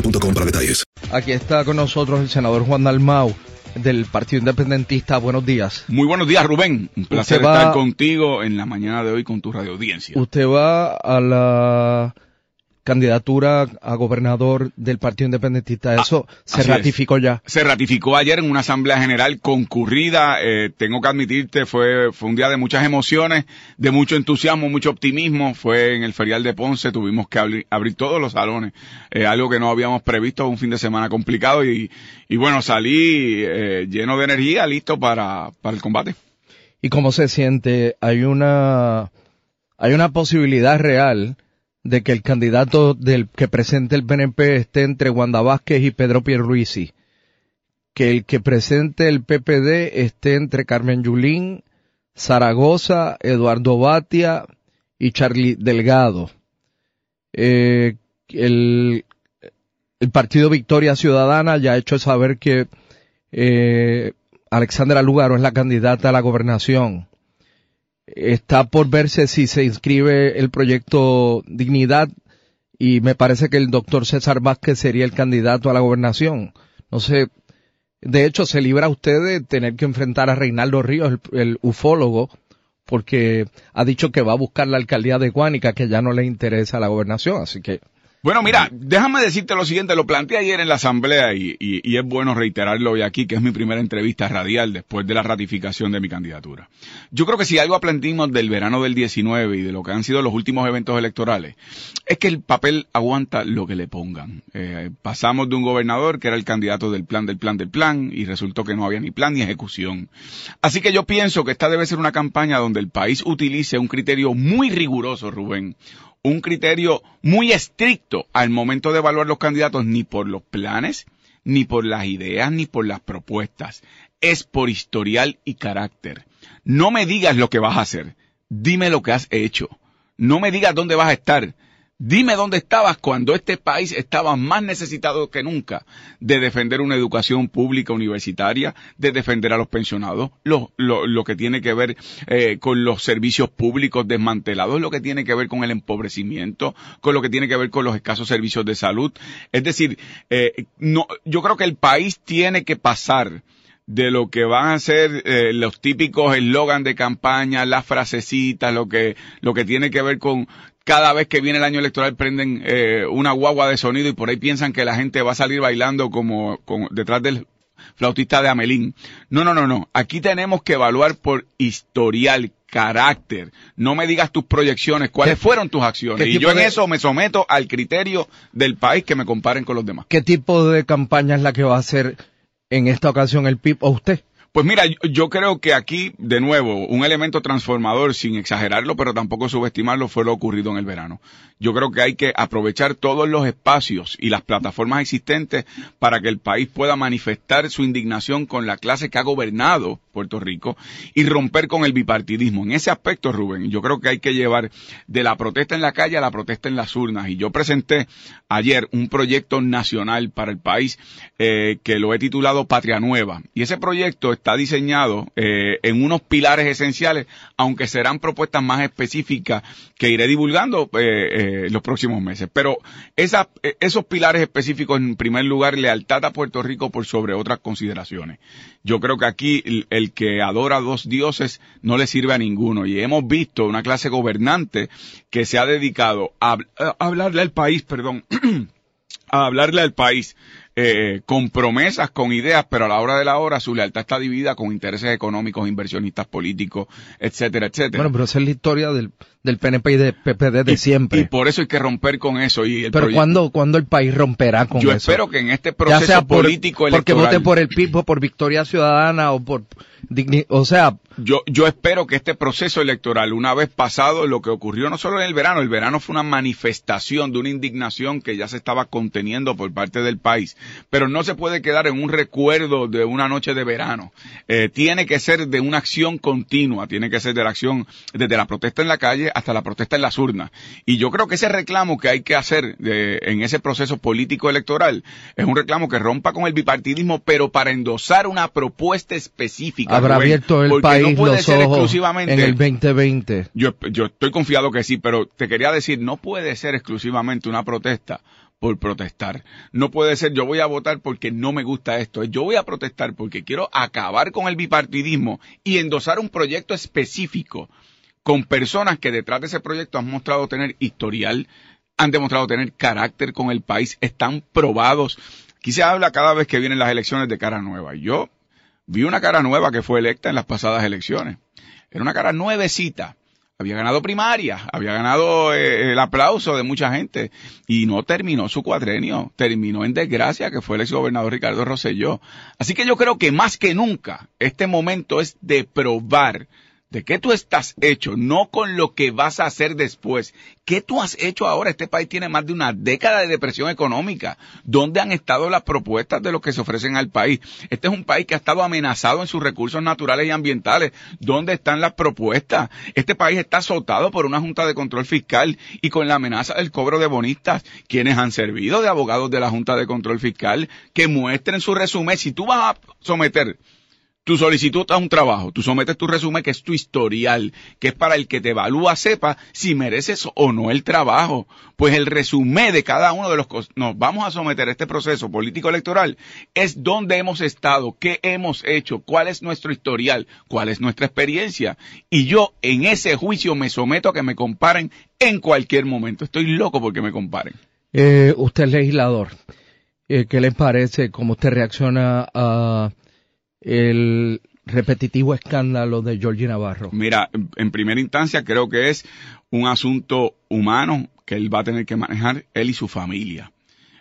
boostmobile.com para detalles. Aquí está con nosotros el senador Juan Dalmau del Partido Independentista. Buenos días. Muy buenos días, Rubén. Un placer va- estar contigo en la mañana de hoy con tu radio audiencia. Usted va a la candidatura a gobernador del Partido Independentista. Eso se es. ratificó ya. Se ratificó ayer en una asamblea general concurrida. eh, tengo que admitirte, fue, fue un día de muchas emociones, de mucho entusiasmo, mucho optimismo. Fue en el ferial de Ponce, tuvimos que abrir, abrir todos los salones, eh, algo que no habíamos previsto, un fin de semana complicado y, y bueno, salí eh, lleno de energía, listo para, para el combate. ¿Y cómo se siente? Hay una, hay una posibilidad real de que el candidato del que presente el PNP esté entre Wanda Vázquez y Pedro Pierluisi. Que el que presente el PPD esté entre Carmen Yulín, Zaragoza, Eduardo Batia y Charlie Delgado. Eh, el, partido Victoria Ciudadana ya ha hecho saber que eh, Alexandra Lugaro es la candidata a la gobernación. Está por verse si se inscribe el proyecto Dignidad y me parece que el doctor César Vázquez sería el candidato a la gobernación. No sé, de hecho se libra usted de tener que enfrentar a Reinaldo Ríos, el, ufólogo, porque ha dicho que va a buscar la alcaldía de Guánica, que ya no le interesa la gobernación, así que Bueno, mira, déjame decirte lo siguiente, lo planteé ayer en la asamblea y, es bueno reiterarlo hoy aquí, que es mi primera entrevista radial después de la ratificación de mi candidatura. Yo creo que si algo aprendimos del verano del 19 y de lo que han sido los últimos eventos electorales, es que el papel aguanta lo que le pongan. Eh, pasamos de un gobernador que era el candidato del plan, del plan, del plan, y resultó que no había ni plan ni ejecución. Así que yo pienso que esta debe ser una campaña donde el país utilice un criterio muy riguroso, Rubén, un criterio muy estricto al momento de evaluar los candidatos, ni por los planes, ni por las ideas, ni por las propuestas. Es por historial y carácter. No me digas lo que vas a hacer, dime lo que has hecho. No me digas dónde vas a estar. Dime dónde estabas cuando este país estaba más necesitado que nunca de defender una educación pública universitaria, de defender a los pensionados, lo, lo, lo que tiene que ver eh, con los servicios públicos desmantelados, lo que tiene que ver con el empobrecimiento, con lo que tiene que ver con los escasos servicios de salud. Es decir, eh, no, yo creo que el país tiene que pasar de lo que van a ser eh, los típicos eslogan de campaña, las frasecitas, lo que, lo que tiene que ver con cada vez que viene el año electoral prenden eh, una guagua de sonido y por ahí piensan que la gente va a salir bailando como, como detrás del flautista de Amelín. No, no, no, no. Aquí tenemos que evaluar por historial, carácter. No me digas tus proyecciones, cuáles fueron tus acciones. Y yo en de- eso me someto al criterio del país que me comparen con los demás. ¿qué tipo de campaña es la que va a hacer en esta ocasión el PIB o usted? Pues mira, yo, creo que aquí, de nuevo, un elemento transformador, sin exagerarlo, pero tampoco subestimarlo, fue lo ocurrido en el verano. Yo creo que hay que aprovechar todos los espacios y las plataformas existentes para que el país pueda manifestar su indignación con la clase que ha gobernado Puerto Rico y romper con el bipartidismo. En ese aspecto, Rubén, yo creo que hay que llevar de la protesta en la calle a la protesta en las urnas. Y yo presenté ayer un proyecto nacional para el país eh, que lo he titulado Patria Nueva. Y ese proyecto está diseñado eh, en unos pilares esenciales, aunque serán propuestas más específicas que iré divulgando eh, eh los próximos meses. Pero esa, esos pilares específicos, en primer lugar, lealtad a Puerto Rico por sobre otras consideraciones. Yo creo que aquí el, que adora dos dioses no le sirve a ninguno. Y hemos visto una clase gobernante que se ha dedicado a hablarle al país, perdón, a hablarle al país eh, con promesas, con ideas, pero a la hora de la hora su lealtad está dividida con intereses económicos, inversionistas políticos, etcétera, etcétera. Bueno, pero esa es la historia del, del PNP y del PPD de y, siempre. Y por eso hay que romper con eso. Y el pero ¿cuándo, ¿cuándo el país romperá con Yo eso? espero que en este proceso ya sea por, político porque electoral... vote por el PIB por Victoria Ciudadana o por... O sea... Yo, yo espero que este proceso electoral, una vez pasado lo que ocurrió no solo en el verano, el verano fue una manifestación de una indignación que ya se estaba conteniendo por parte del país, pero no se puede quedar en un recuerdo de una noche de verano. Eh, tiene que ser de una acción continua, tiene que ser de la acción desde la protesta en la calle hasta la protesta en las urnas. Y yo creo que ese reclamo que hay que hacer de, en ese proceso político electoral es un reclamo que rompa con el bipartidismo, pero para endosar una propuesta específica. Habrá Rubén, abierto el país no puede los ser ojos exclusivamente en el 2020. yo, yo estoy confiado que sí, pero te quería decir, no puede ser exclusivamente una protesta por protestar. No puede ser yo voy a votar porque no me gusta esto. Yo voy a protestar porque quiero acabar con el bipartidismo y endosar un proyecto específico con personas que detrás de ese proyecto han mostrado tener historial, han demostrado tener carácter con el país, están probados. Aquí habla cada vez que vienen las elecciones de cara nueva. Yo vi una cara nueva que fue electa en las pasadas elecciones. Era una cara nuevecita. Había ganado primaria, había ganado eh, el aplauso de mucha gente y no terminó su cuadrenio, terminó en desgracia que fue el exgobernador Ricardo Rosselló. Así que yo creo que más que nunca este momento es de probar de qué tú estás hecho, no con lo que vas a hacer después. ¿Qué tú has hecho ahora? Este país tiene más de una década de depresión económica. ¿Dónde han estado las propuestas de lo que se ofrecen al país? Este es un país que ha estado amenazado en sus recursos naturales y ambientales. ¿Dónde están las propuestas? Este país está azotado por una Junta de Control Fiscal y con la amenaza del cobro de bonistas. quienes han servido de abogados de la Junta de Control Fiscal? Que muestren su resumen. Si tú vas a someter tu solicitud a un trabajo, tú sometes tu resumen que es tu historial, que es para el que te evalúa sepa si mereces o no el trabajo. Pues el resumen de cada uno de los nos vamos a someter a este proceso político electoral es dónde hemos estado, qué hemos hecho, cuál es nuestro historial, cuál es nuestra experiencia. Y yo en ese juicio me someto a que me comparen en cualquier momento. Estoy loco porque me comparen. Eh, usted legislador. Eh, ¿Qué le parece cómo usted reacciona a el repetitivo escándalo de Georgie Navarro? Mira, en primera instancia creo que es un asunto humano que él va a tener que manejar, él y su familia.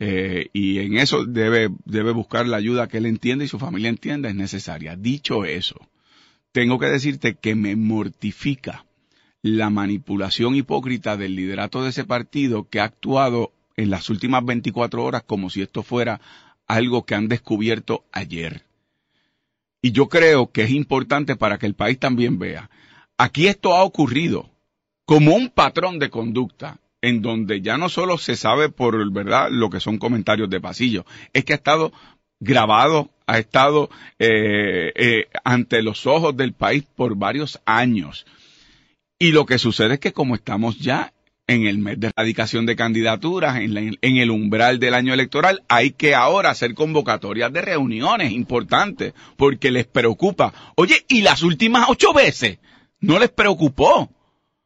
Eh, y en eso debe, debe buscar la ayuda que él entiende y su familia entienda es necesaria. Dicho eso, tengo que decirte que me mortifica la manipulación hipócrita del liderato de ese partido que ha actuado en las últimas 24 horas como si esto fuera algo que han descubierto ayer. Y yo creo que es importante para que el país también vea. Aquí esto ha ocurrido como un patrón de conducta en donde ya no solo se sabe por verdad lo que son comentarios de pasillo, es que ha estado grabado, ha estado eh, eh, ante los ojos del país por varios años. Y lo que sucede es que como estamos ya en el mes de erradicación de candidaturas, en, la, en, el umbral del año electoral, hay que ahora hacer convocatorias de reuniones importantes, porque les preocupa. Oye, ¿y las últimas ocho veces? ¿No les preocupó?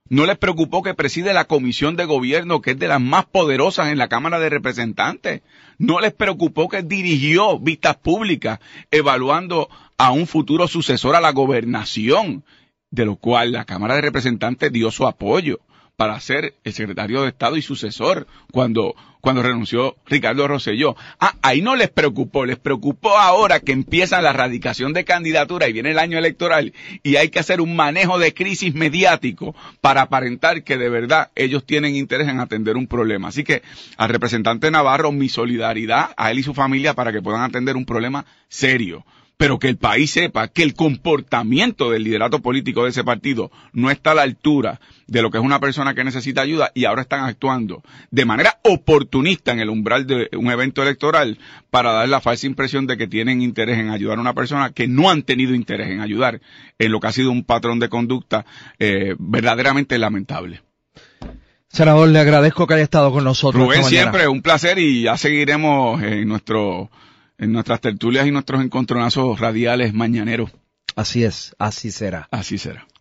¿No les preocupó que preside la comisión de gobierno, que es de las más poderosas en la Cámara de Representantes? ¿No les preocupó que dirigió vistas públicas evaluando a un futuro sucesor a la gobernación, de lo cual la Cámara de Representantes dio su apoyo? Para ser el secretario de Estado y sucesor cuando cuando renunció Ricardo Rosselló. Ah, ahí no les preocupó, les preocupó ahora que empieza la radicación de candidatura y viene el año electoral y hay que hacer un manejo de crisis mediático para aparentar que de verdad ellos tienen interés en atender un problema. Así que al representante Navarro, mi solidaridad a él y su familia para que puedan atender un problema serio pero que el país sepa que el comportamiento del liderato político de ese partido no está a la altura de lo que es una persona que necesita ayuda y ahora están actuando de manera oportunista en el umbral de un evento electoral para dar la falsa impresión de que tienen interés en ayudar a una persona que no han tenido interés en ayudar en lo que ha sido un patrón de conducta eh, verdaderamente lamentable. Senador, le agradezco que haya estado con nosotros. Rubén, siempre un placer y ya seguiremos en nuestro en nuestras tertulias y nuestros encontronazos radiales mañaneros. Así es, así será. Así será.